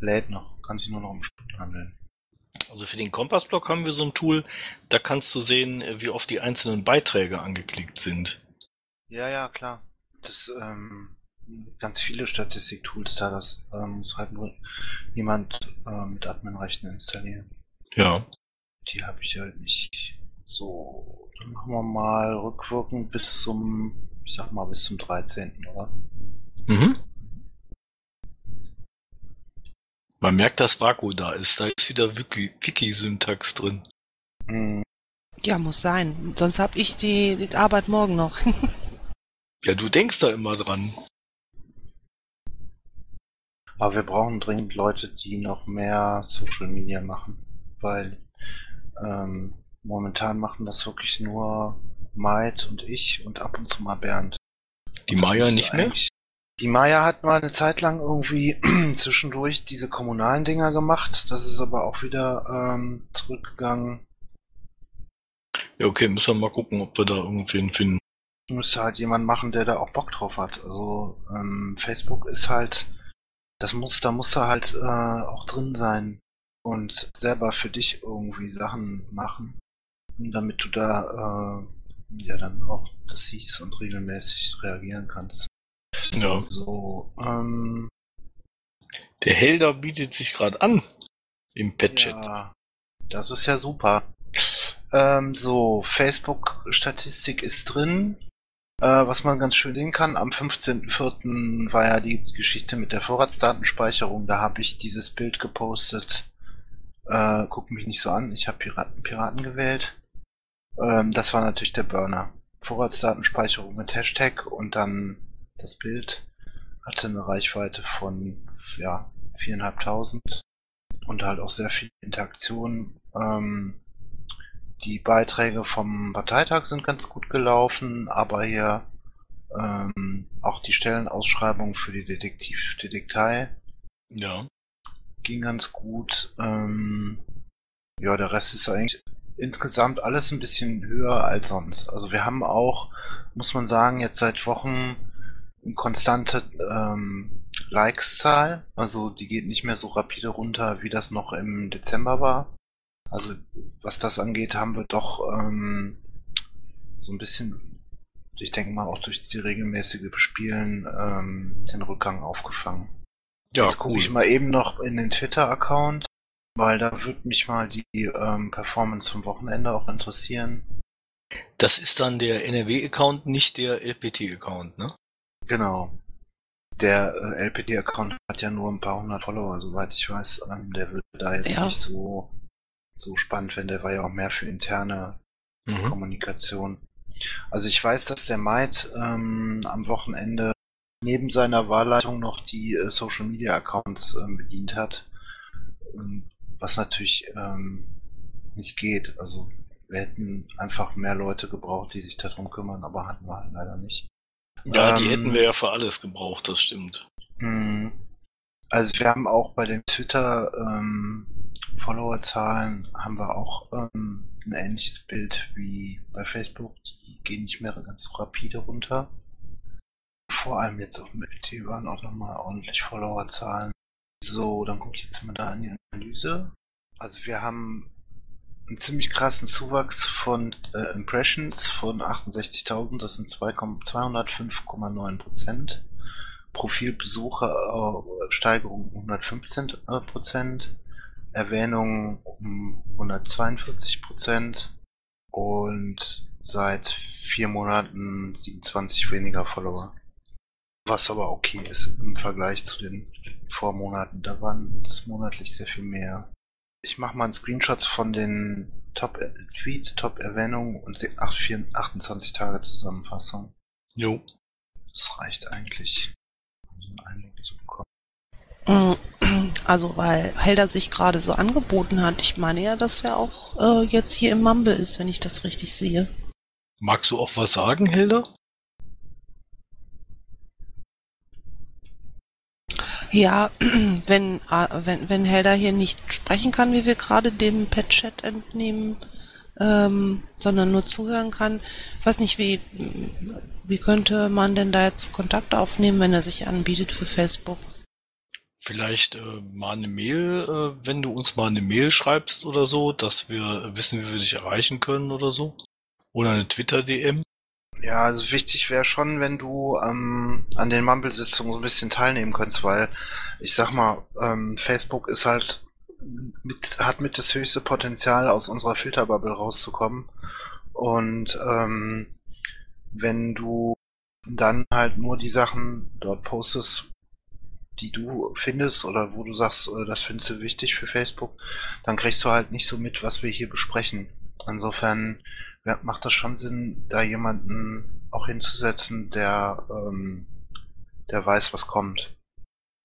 Lädt noch, kann sich nur noch um Stunden handeln. Also für den Kompassblock haben wir so ein Tool, da kannst du sehen, wie oft die einzelnen Beiträge angeklickt sind. Ja, ja, klar. Das, ähm, ganz viele Statistiktools da, das ähm, muss halt nur jemand ähm, mit Adminrechten installieren. Ja. Die habe ich halt nicht. So, dann machen wir mal rückwirkend bis zum, ich sag mal, bis zum 13. oder? Mhm. Man merkt, dass Vaku da ist. Da ist wieder Wiki- Wiki-Syntax drin. Hm, Ja, muss sein. Sonst hab ich die, die Arbeit morgen noch. *laughs* Ja, du denkst da immer dran. Aber wir brauchen dringend Leute, die noch mehr Social Media machen, weil ähm, momentan machen das wirklich nur Maid und ich und ab und zu mal Bernd. Die Das Maya nicht mehr? Die Maya hat mal eine Zeit lang irgendwie *clears throat* zwischendurch diese kommunalen Dinger gemacht. Das ist aber auch wieder ähm, zurückgegangen. Ja, okay, müssen wir mal gucken, ob wir da irgendwen finden. Müsste halt jemand machen, der da auch Bock drauf hat. Also ähm, Facebook ist halt, das muss, da halt äh, auch drin sein und selber für dich irgendwie Sachen machen, damit du da äh, ja dann auch das siehst und regelmäßig reagieren kannst. Ja. So, ähm, Der Helder bietet sich gerade an. Im Patchet. Ja, das ist ja super. Ähm, so, Facebook-Statistik ist drin. Äh, was man ganz schön sehen kann, am 15.04. war ja die Geschichte mit der Vorratsdatenspeicherung. Da habe ich dieses Bild gepostet. Äh, guck mich nicht so an, ich habe Piraten, Piraten gewählt. Ähm, das war natürlich der Burner. Vorratsdatenspeicherung mit Hashtag und dann das Bild hatte eine Reichweite von ja, 4.500 und halt auch sehr viel Interaktion. Ähm, die Beiträge vom Parteitag sind ganz gut gelaufen, aber hier ähm, auch die Stellenausschreibung für die Detektiv Detektei Ja. ging ganz gut. Ähm, ja, der Rest ist eigentlich insgesamt alles ein bisschen höher als sonst. Also wir haben auch, muss man sagen, jetzt seit Wochen eine konstante ähm, Likes-Zahl. Also die geht nicht mehr so rapide runter, wie das noch im Dezember war. Also was das angeht, haben wir doch ähm, so ein bisschen, ich denke mal auch durch die regelmäßige Bespielen, ähm, den Rückgang aufgefangen. Ja, Jetzt gucke ich mal eben noch in den Twitter-Account, weil da würde mich mal die ähm, Performance vom Wochenende auch interessieren. Das ist dann der NRW-Account, nicht der LPT-Account, ne? Genau. Der äh, LPD-Account hat ja nur ein paar hundert Follower, soweit ich weiß. Ähm, der würde da jetzt Ja. nicht so, so spannend werden. Der war ja auch mehr für interne Mhm. Kommunikation. Also ich weiß, dass der Maid ähm, am Wochenende neben seiner Wahlleitung noch die äh, Social Media Accounts ähm, bedient hat. Ähm, was natürlich ähm, nicht geht. Also wir hätten einfach mehr Leute gebraucht, die sich darum kümmern, aber hatten wir halt leider nicht. Ja, die Ähm, hätten wir ja für alles gebraucht, das stimmt. Mhm. Also wir haben auch bei den Twitter ähm, Followerzahlen haben wir auch ähm, ein ähnliches Bild wie bei Facebook. Die gehen nicht mehr ganz so rapide runter. Vor allem jetzt auf MLT waren auch nochmal ordentlich Followerzahlen. So, dann gucke ich jetzt mal da in die Analyse. Also wir haben einen ziemlich krassen Zuwachs von äh, Impressions von 68.000, das sind 2, 205,9 Prozent. Profilbesucher äh, Steigerung um 115 äh, Prozent, Erwähnungen um 142 Prozent und seit vier Monaten 27 weniger Follower. Was aber okay ist im Vergleich zu den Vormonaten. Da waren es monatlich sehr viel mehr. Ich mache mal einen Screenshot von den Top-Tweets, Top-Erwähnungen und se- ach, vier- 28 Tage Zusammenfassung. Jo. Das reicht eigentlich, einen Eindruck zu bekommen. Mm, *clears throat* Also, weil Helder sich gerade so angeboten hat. Ich meine ja, dass er auch äh, jetzt hier im Mumble ist, wenn ich das richtig sehe. Magst du auch was sagen, Hilda? Ja, *clears throat* wenn, äh, wenn, wenn Helda hier nicht sprechen kann, wie wir gerade dem Pet-Chat entnehmen, ähm, sondern nur zuhören kann, ich weiß nicht, wie, wie könnte man denn da jetzt Kontakt aufnehmen, wenn er sich anbietet für Facebook? Vielleicht äh, mal eine Mail, äh, wenn du uns mal eine Mail schreibst oder so, dass wir wissen, wie wir dich erreichen können oder so. Oder eine Twitter-DM. Ja, also wichtig wäre schon, wenn du ähm, an den Mumble-Sitzungen so ein bisschen teilnehmen könntest, weil ich sag mal, ähm, Facebook ist halt mit, hat mit das höchste Potenzial, aus unserer Filterbubble rauszukommen. Und ähm, wenn du dann halt nur die Sachen dort postest, die du findest oder wo du sagst, äh, das findest du wichtig für Facebook, dann kriegst du halt nicht so mit, was wir hier besprechen. Insofern macht das schon Sinn, da jemanden auch hinzusetzen, der, ähm, der weiß, was kommt.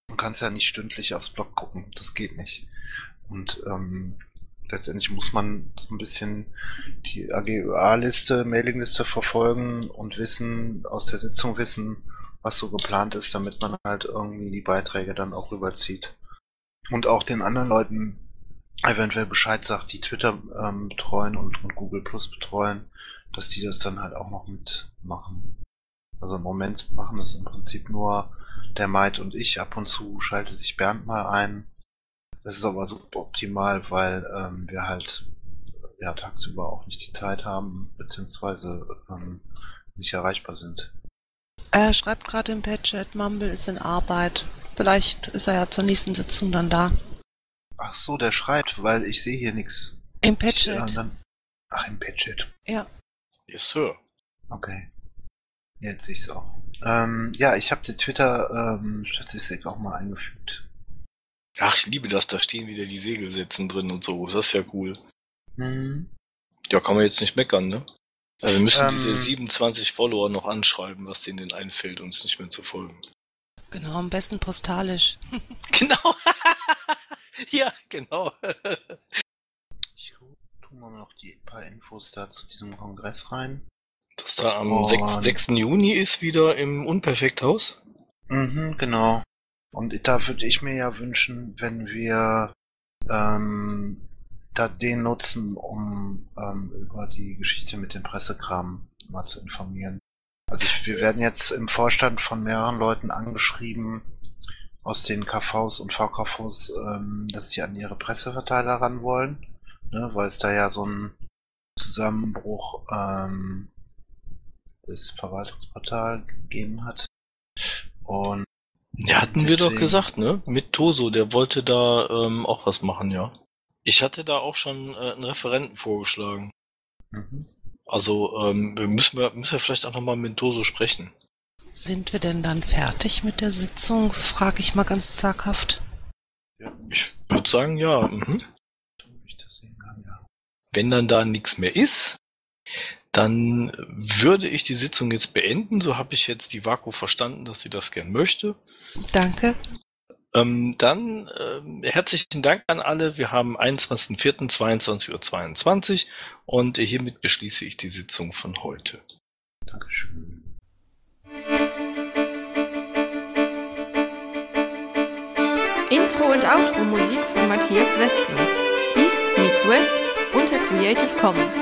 Du kannst ja nicht stündlich aufs Blog gucken, das geht nicht. Und ähm, letztendlich muss man so ein bisschen die AGÖA-Liste, Mailingliste verfolgen und wissen, aus der Sitzung wissen, was so geplant ist, damit man halt irgendwie die Beiträge dann auch rüberzieht. Und auch den anderen Leuten eventuell Bescheid sagt, die Twitter ähm, betreuen und, und Google Plus betreuen, dass die das dann halt auch noch mitmachen. Also im Moment machen das im Prinzip nur der Maid und ich. Ab und zu schaltet sich Bernd mal ein. Das ist aber super optimal, weil ähm, wir halt ja tagsüber auch nicht die Zeit haben, beziehungsweise ähm, nicht erreichbar sind. Er schreibt gerade im Pet-Chat, Mumble ist in Arbeit. Vielleicht ist er ja zur nächsten Sitzung dann da. Ach so, der schreibt, weil ich sehe hier nichts. Im Ich, äh, ach, im Patchet. Ja. Yes, Sir. Okay. Jetzt sehe ich es auch. Ähm, ja, ich habe die Twitter-Statistik auch mal eingefügt. Ach, ich liebe das, da stehen wieder die Segelsätzen drin und so. Das ist ja cool. Hm. Ja, kann man jetzt nicht meckern, ne? Also wir müssen Ähm. diese 27 Follower noch anschreiben, was denen denn einfällt, uns nicht mehr zu folgen. Genau, am besten postalisch. *laughs* Genau. *laughs* ja, genau. Ich tue mal noch die paar Infos da zu diesem Kongress rein. Dass da am Und- 6, 6. Juni ist wieder im Unperfekthaus. Mhm, genau. Und da würde ich mir ja wünschen, wenn wir ähm, da den nutzen, um ähm, über die Geschichte mit dem Pressekram mal zu informieren. Also ich, wir werden jetzt im Vorstand von mehreren Leuten angeschrieben aus den KVs und VKVs, ähm, dass sie an ihre Presseverteiler ran wollen, ne, weil es da ja so einen Zusammenbruch ähm, des Verwaltungsportals gegeben hat. Und Ja, hatten wir doch Deswegen- gesagt, ne? Mit Toso, der wollte da ähm, auch was machen, ja. Ich hatte da auch schon äh, einen Referenten vorgeschlagen. Mhm. Also ähm, wir müssen wir müssen wir vielleicht auch nochmal mit Toso sprechen. Sind wir denn dann fertig mit der Sitzung? Frage ich mal ganz zaghaft. Ich würde sagen, ja. Mhm. das ja. Wenn dann da nichts mehr ist, dann würde ich die Sitzung jetzt beenden. So habe ich jetzt die Vaku verstanden, dass sie das gern möchte. Danke. Ähm, dann ähm, herzlichen Dank an alle. Wir haben 21.04.22.22 Uhr und hiermit beschließe ich die Sitzung von heute. Dankeschön. Intro und Outro Musik von Matthias Westner. East meets West unter Creative Commons.